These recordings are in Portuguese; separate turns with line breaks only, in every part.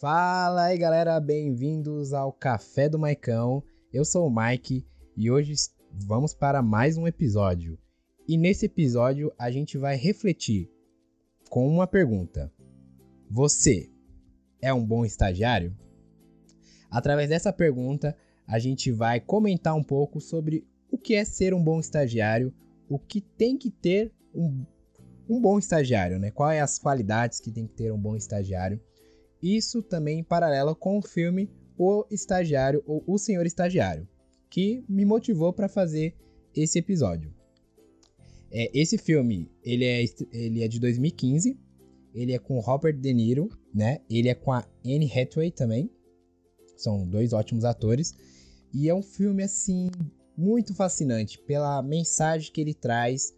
Fala aí galera, bem-vindos ao Café do Maicão. Eu sou o Mike e hoje vamos para mais um episódio. E nesse episódio a gente vai refletir com uma pergunta: Você é um bom estagiário? Através dessa pergunta, a gente vai comentar um pouco sobre o que é ser um bom estagiário, o que tem que ter um, um bom estagiário, né? Quais as qualidades que tem que ter um bom estagiário isso também em paralelo com o filme O Estagiário ou O Senhor Estagiário, que me motivou para fazer esse episódio. É, esse filme, ele é, ele é de 2015, ele é com Robert De Niro, né? Ele é com a Anne Hathaway também. São dois ótimos atores. E é um filme, assim, muito fascinante pela mensagem que ele traz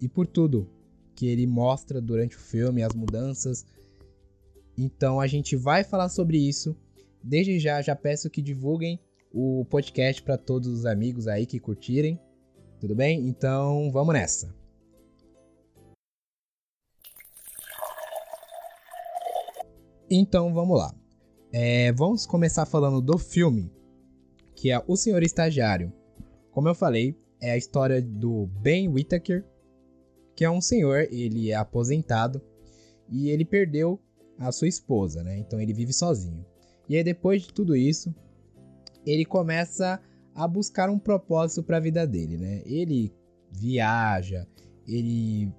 e por tudo que ele mostra durante o filme, as mudanças, então a gente vai falar sobre isso. Desde já, já peço que divulguem o podcast para todos os amigos aí que curtirem. Tudo bem? Então vamos nessa. Então vamos lá. É, vamos começar falando do filme, que é O Senhor Estagiário. Como eu falei, é a história do Ben Whittaker, que é um senhor, ele é aposentado e ele perdeu a sua esposa, né? Então ele vive sozinho. E aí depois de tudo isso, ele começa a buscar um propósito para a vida dele, né? Ele viaja, ele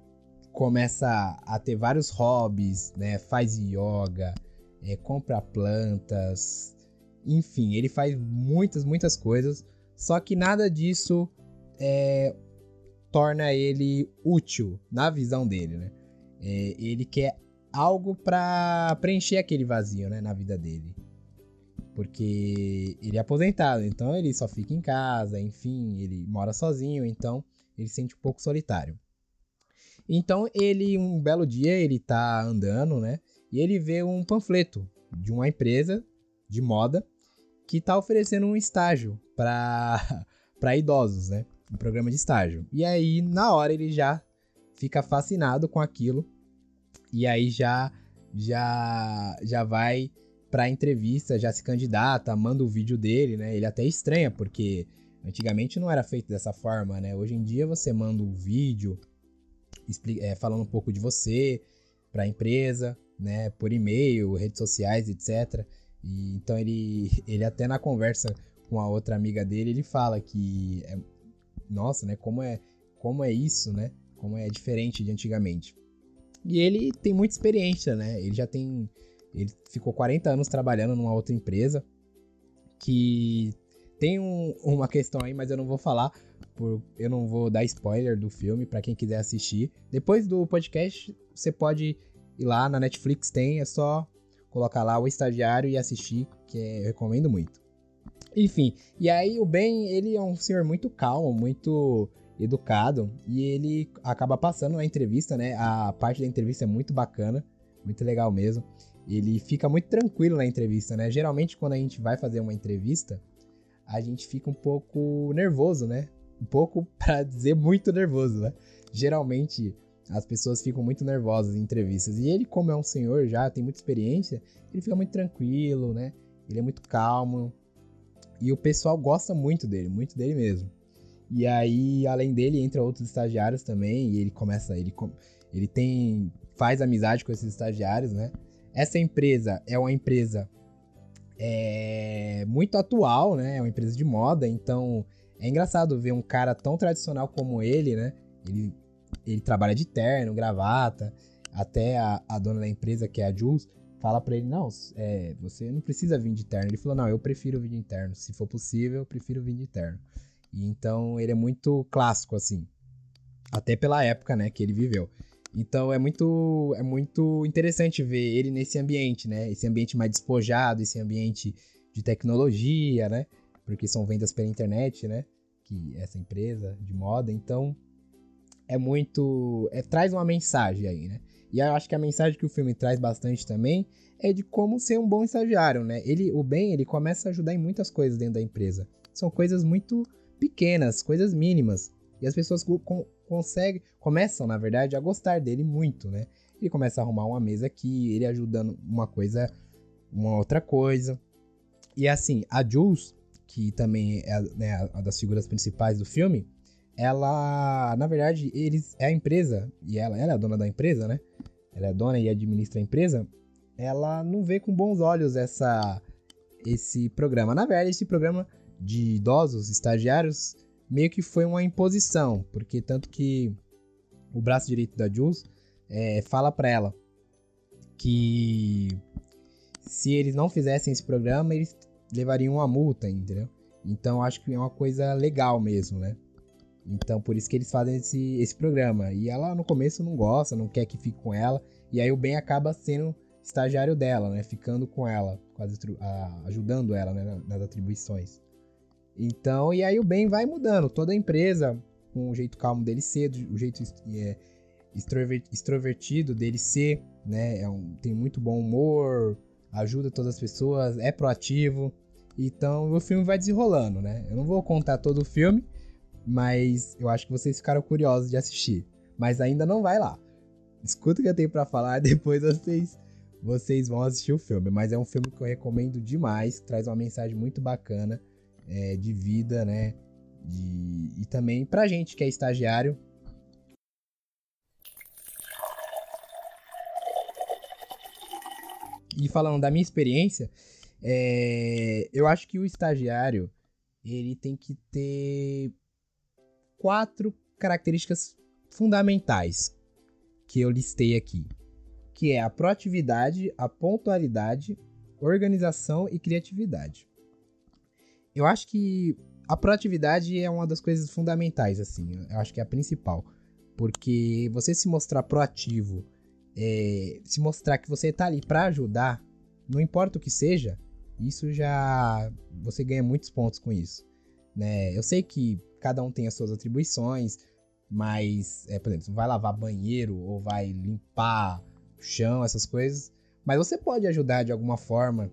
começa a ter vários hobbies, né? Faz yoga, é, compra plantas, enfim, ele faz muitas, muitas coisas. Só que nada disso é, torna ele útil na visão dele, né? É, ele quer algo para preencher aquele vazio, né, na vida dele. Porque ele é aposentado, então ele só fica em casa, enfim, ele mora sozinho, então ele se sente um pouco solitário. Então ele, um belo dia, ele tá andando, né, e ele vê um panfleto de uma empresa de moda que tá oferecendo um estágio para para idosos, né, um programa de estágio. E aí, na hora, ele já fica fascinado com aquilo e aí já já já vai para entrevista, já se candidata, manda o vídeo dele, né? Ele até estranha porque antigamente não era feito dessa forma, né? Hoje em dia você manda um vídeo é, falando um pouco de você para a empresa, né? Por e-mail, redes sociais, etc. E, então ele ele até na conversa com a outra amiga dele ele fala que é, nossa, né? Como é como é isso, né? Como é diferente de antigamente. E ele tem muita experiência, né? Ele já tem. Ele ficou 40 anos trabalhando numa outra empresa. Que tem um, uma questão aí, mas eu não vou falar. Por, eu não vou dar spoiler do filme para quem quiser assistir. Depois do podcast, você pode ir lá na Netflix, tem, é só colocar lá o estagiário e assistir, que é, eu recomendo muito. Enfim, e aí o Ben, ele é um senhor muito calmo, muito educado e ele acaba passando na entrevista, né? A parte da entrevista é muito bacana, muito legal mesmo. Ele fica muito tranquilo na entrevista, né? Geralmente quando a gente vai fazer uma entrevista, a gente fica um pouco nervoso, né? Um pouco para dizer muito nervoso, né? Geralmente as pessoas ficam muito nervosas em entrevistas. E ele, como é um senhor já, tem muita experiência, ele fica muito tranquilo, né? Ele é muito calmo. E o pessoal gosta muito dele, muito dele mesmo. E aí, além dele, entra outros estagiários também, e ele começa, ele, ele tem, faz amizade com esses estagiários, né? Essa empresa é uma empresa é, muito atual, né? É uma empresa de moda, então é engraçado ver um cara tão tradicional como ele, né? Ele, ele trabalha de terno, gravata, até a, a dona da empresa, que é a Jules, fala para ele, não, é, você não precisa vir de terno. Ele falou, não, eu prefiro vir de terno. Se for possível, eu prefiro vir de terno. E então ele é muito clássico, assim. Até pela época, né, que ele viveu. Então é muito, é muito interessante ver ele nesse ambiente, né? Esse ambiente mais despojado, esse ambiente de tecnologia, né? Porque são vendas pela internet, né? Que essa empresa de moda. Então é muito. É, traz uma mensagem aí, né? E eu acho que a mensagem que o filme traz bastante também é de como ser um bom estagiário, né? Ele, o Ben, ele começa a ajudar em muitas coisas dentro da empresa. São coisas muito pequenas, coisas mínimas. E as pessoas conseguem, começam, na verdade, a gostar dele muito, né? Ele começa a arrumar uma mesa aqui, ele ajudando uma coisa uma outra coisa. E assim, a Jules, que também é né, uma das figuras principais do filme, ela, na verdade, eles é a empresa, e ela, ela é a dona da empresa, né? Ela é dona e administra a empresa. Ela não vê com bons olhos essa esse programa. Na verdade, esse programa de idosos estagiários meio que foi uma imposição, porque tanto que o braço direito da Jules é, fala para ela que se eles não fizessem esse programa, eles levariam uma multa, entendeu? Então acho que é uma coisa legal mesmo, né? Então por isso que eles fazem esse, esse programa. E ela no começo não gosta, não quer que fique com ela. E aí o Ben acaba sendo estagiário dela, né? Ficando com ela, quase ajudando ela né? nas atribuições. Então, e aí o Ben vai mudando. Toda a empresa, com o jeito calmo dele ser, o jeito é, extrovertido dele ser, né? É um, tem muito bom humor, ajuda todas as pessoas, é proativo. Então o filme vai desenrolando, né? Eu não vou contar todo o filme, mas eu acho que vocês ficaram curiosos de assistir. Mas ainda não vai lá. Escuta o que eu tenho para falar, depois vocês vocês vão assistir o filme. Mas é um filme que eu recomendo demais, traz uma mensagem muito bacana é, de vida, né? De, e também pra gente que é estagiário. E falando da minha experiência, é, eu acho que o estagiário ele tem que ter quatro características fundamentais que eu listei aqui, que é a proatividade, a pontualidade, organização e criatividade. Eu acho que a proatividade é uma das coisas fundamentais, assim. Eu acho que é a principal. Porque você se mostrar proativo, é, se mostrar que você tá ali para ajudar, não importa o que seja, isso já. Você ganha muitos pontos com isso. Né? Eu sei que cada um tem as suas atribuições, mas, é, por exemplo, vai lavar banheiro ou vai limpar o chão, essas coisas. Mas você pode ajudar de alguma forma.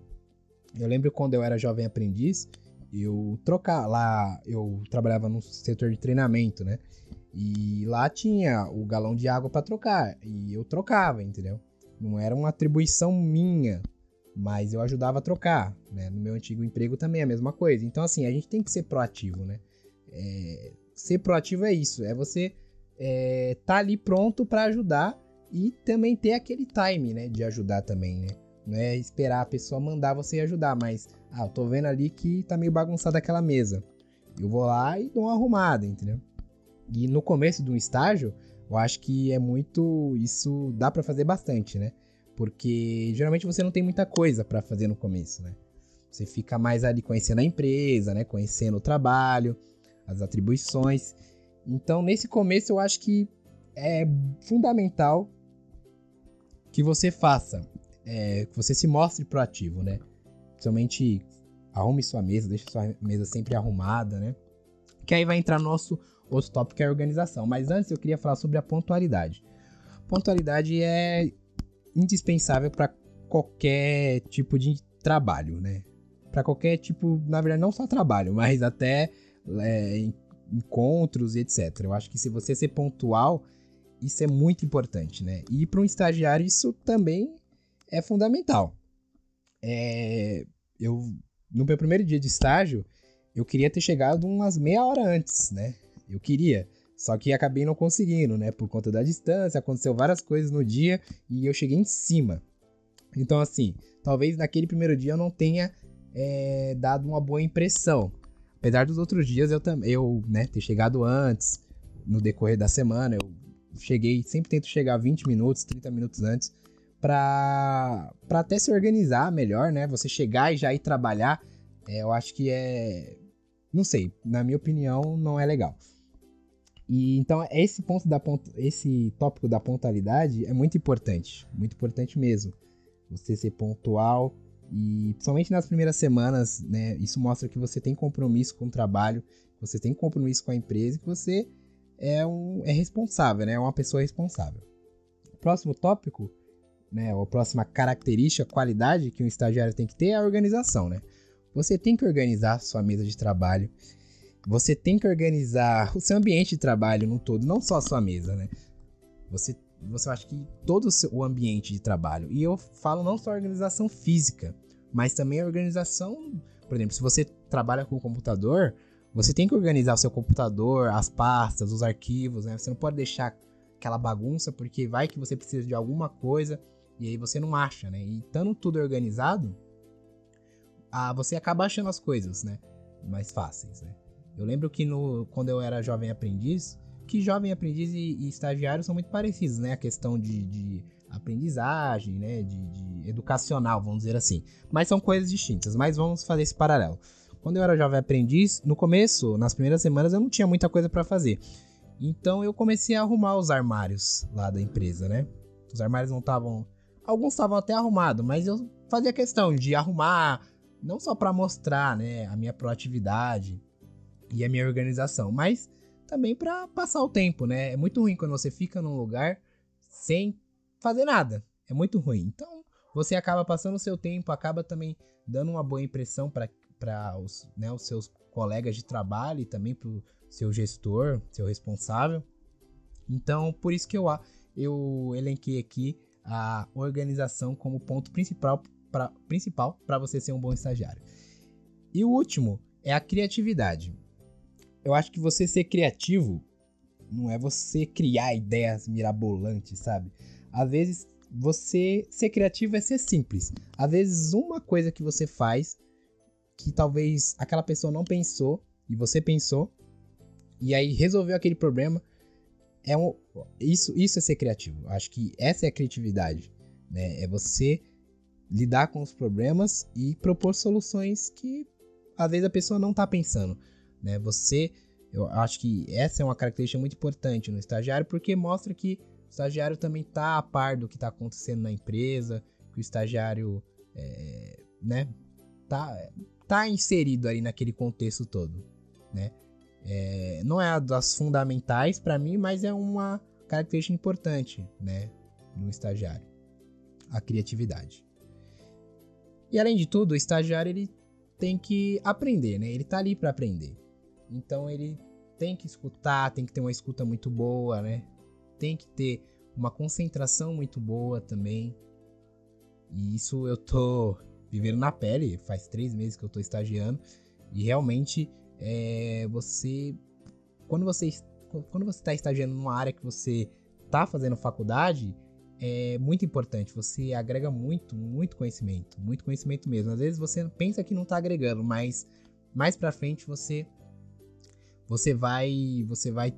Eu lembro quando eu era jovem aprendiz, eu trocar lá, eu trabalhava no setor de treinamento, né? E lá tinha o galão de água para trocar e eu trocava, entendeu? Não era uma atribuição minha, mas eu ajudava a trocar, né? No meu antigo emprego também é a mesma coisa. Então assim, a gente tem que ser proativo, né? É... ser proativo é isso, é você é, tá ali pronto para ajudar e também ter aquele time, né, de ajudar também, né? Não é esperar a pessoa mandar você ajudar, mas ah, eu tô vendo ali que tá meio bagunçada aquela mesa. Eu vou lá e dou uma arrumada, entendeu? E no começo de um estágio, eu acho que é muito. Isso dá para fazer bastante, né? Porque geralmente você não tem muita coisa para fazer no começo, né? Você fica mais ali conhecendo a empresa, né? Conhecendo o trabalho, as atribuições. Então, nesse começo, eu acho que é fundamental que você faça, é, que você se mostre proativo, né? Principalmente arrume sua mesa, deixe sua mesa sempre arrumada, né? Que aí vai entrar no nosso outro tópico que é a organização. Mas antes eu queria falar sobre a pontualidade. Pontualidade é indispensável para qualquer tipo de trabalho, né? Para qualquer tipo, na verdade, não só trabalho, mas até é, encontros e etc. Eu acho que se você ser pontual, isso é muito importante, né? E para um estagiário, isso também é fundamental é, eu no meu primeiro dia de estágio, eu queria ter chegado umas meia hora antes, né? Eu queria. Só que acabei não conseguindo, né? Por conta da distância, aconteceu várias coisas no dia e eu cheguei em cima. Então, assim, talvez naquele primeiro dia eu não tenha é, dado uma boa impressão. Apesar dos outros dias eu também, eu, né, ter chegado antes, no decorrer da semana, eu cheguei, sempre tento chegar 20 minutos, 30 minutos antes, para até se organizar melhor, né? Você chegar e já ir trabalhar, é, eu acho que é. Não sei, na minha opinião, não é legal. E então esse ponto da ponta, esse tópico da pontualidade é muito importante, muito importante mesmo. Você ser pontual e principalmente nas primeiras semanas, né? Isso mostra que você tem compromisso com o trabalho, você tem compromisso com a empresa, que você é um é responsável, né? É uma pessoa responsável. Próximo tópico né, a próxima característica, qualidade que um estagiário tem que ter é a organização, né? Você tem que organizar sua mesa de trabalho, você tem que organizar o seu ambiente de trabalho no todo, não só a sua mesa, né? Você você acha que todo o ambiente de trabalho. E eu falo não só a organização física, mas também a organização. Por exemplo, se você trabalha com o computador, você tem que organizar o seu computador, as pastas, os arquivos, né? Você não pode deixar aquela bagunça, porque vai que você precisa de alguma coisa e aí você não acha, né? E estando tudo organizado, ah, você acaba achando as coisas, né? Mais fáceis, né? Eu lembro que no, quando eu era jovem aprendiz, que jovem aprendiz e, e estagiário são muito parecidos, né? A questão de, de aprendizagem, né? De, de, educacional, vamos dizer assim. Mas são coisas distintas. Mas vamos fazer esse paralelo. Quando eu era jovem aprendiz, no começo, nas primeiras semanas, eu não tinha muita coisa para fazer. Então eu comecei a arrumar os armários lá da empresa, né? Os armários não estavam. Alguns estavam até arrumados, mas eu fazia questão de arrumar, não só para mostrar, né, a minha proatividade e a minha organização, mas também para passar o tempo, né? É muito ruim quando você fica num lugar sem fazer nada. É muito ruim. Então, você acaba passando o seu tempo, acaba também dando uma boa impressão para os, né, os seus colegas de trabalho e também para o seu gestor, seu responsável. Então, por isso que eu, eu elenquei aqui a organização como ponto principal para principal você ser um bom estagiário. E o último é a criatividade eu acho que você ser criativo não é você criar ideias mirabolantes, sabe? Às vezes você ser criativo é ser simples. Às vezes uma coisa que você faz que talvez aquela pessoa não pensou e você pensou e aí resolveu aquele problema é um, isso isso é ser criativo. Acho que essa é a criatividade, né? É você lidar com os problemas e propor soluções que às vezes a pessoa não tá pensando né? Você, eu acho que essa é uma característica muito importante no estagiário, porque mostra que o estagiário também está a par do que está acontecendo na empresa, que o estagiário, é, né, tá, tá inserido ali naquele contexto todo, né? É, não é das fundamentais para mim, mas é uma característica importante, né, no estagiário, a criatividade. E além de tudo, o estagiário ele tem que aprender, né? Ele tá ali para aprender. Então ele tem que escutar, tem que ter uma escuta muito boa, né? Tem que ter uma concentração muito boa também. E isso eu tô vivendo na pele, faz três meses que eu tô estagiando. E realmente é, você. Quando você quando você está estagiando numa área que você tá fazendo faculdade, é muito importante. Você agrega muito, muito conhecimento, muito conhecimento mesmo. Às vezes você pensa que não tá agregando, mas mais para frente você você vai, você vai,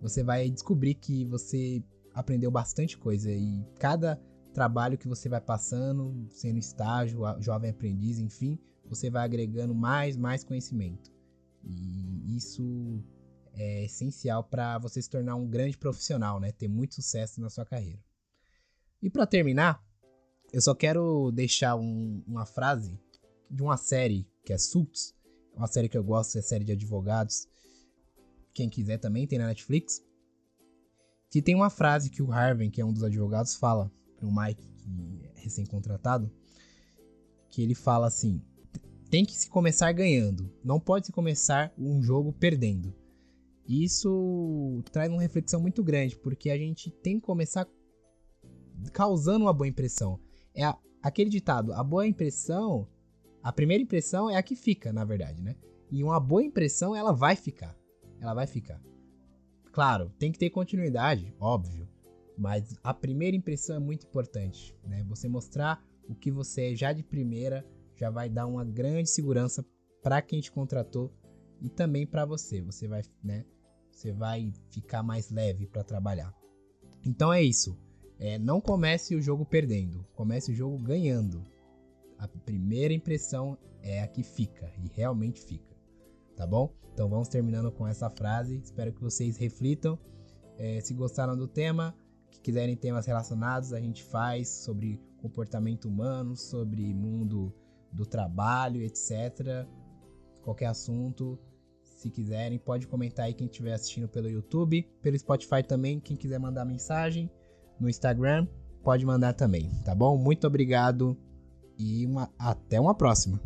você vai descobrir que você aprendeu bastante coisa e cada trabalho que você vai passando, sendo estágio, jovem aprendiz, enfim, você vai agregando mais, mais conhecimento. E isso é essencial para você se tornar um grande profissional, né? Ter muito sucesso na sua carreira. E para terminar, eu só quero deixar um, uma frase de uma série que é Suits, uma série que eu gosto, é série de advogados, quem quiser também, tem na Netflix. Que tem uma frase que o Harvey, que é um dos advogados, fala pro Mike, que é recém-contratado, que ele fala assim: tem que se começar ganhando, não pode se começar um jogo perdendo. Isso traz uma reflexão muito grande, porque a gente tem que começar causando uma boa impressão. É a, aquele ditado, a boa impressão, a primeira impressão é a que fica, na verdade, né? E uma boa impressão ela vai ficar ela vai ficar. Claro, tem que ter continuidade, óbvio, mas a primeira impressão é muito importante, né? Você mostrar o que você é já de primeira já vai dar uma grande segurança para quem te contratou e também para você. Você vai, né? Você vai ficar mais leve para trabalhar. Então é isso. É, não comece o jogo perdendo, comece o jogo ganhando. A primeira impressão é a que fica e realmente fica tá bom? Então vamos terminando com essa frase. Espero que vocês reflitam. É, se gostaram do tema, que quiserem temas relacionados, a gente faz sobre comportamento humano, sobre mundo do trabalho, etc. Qualquer assunto, se quiserem, pode comentar aí quem estiver assistindo pelo YouTube, pelo Spotify também, quem quiser mandar mensagem no Instagram, pode mandar também, tá bom? Muito obrigado e uma, até uma próxima.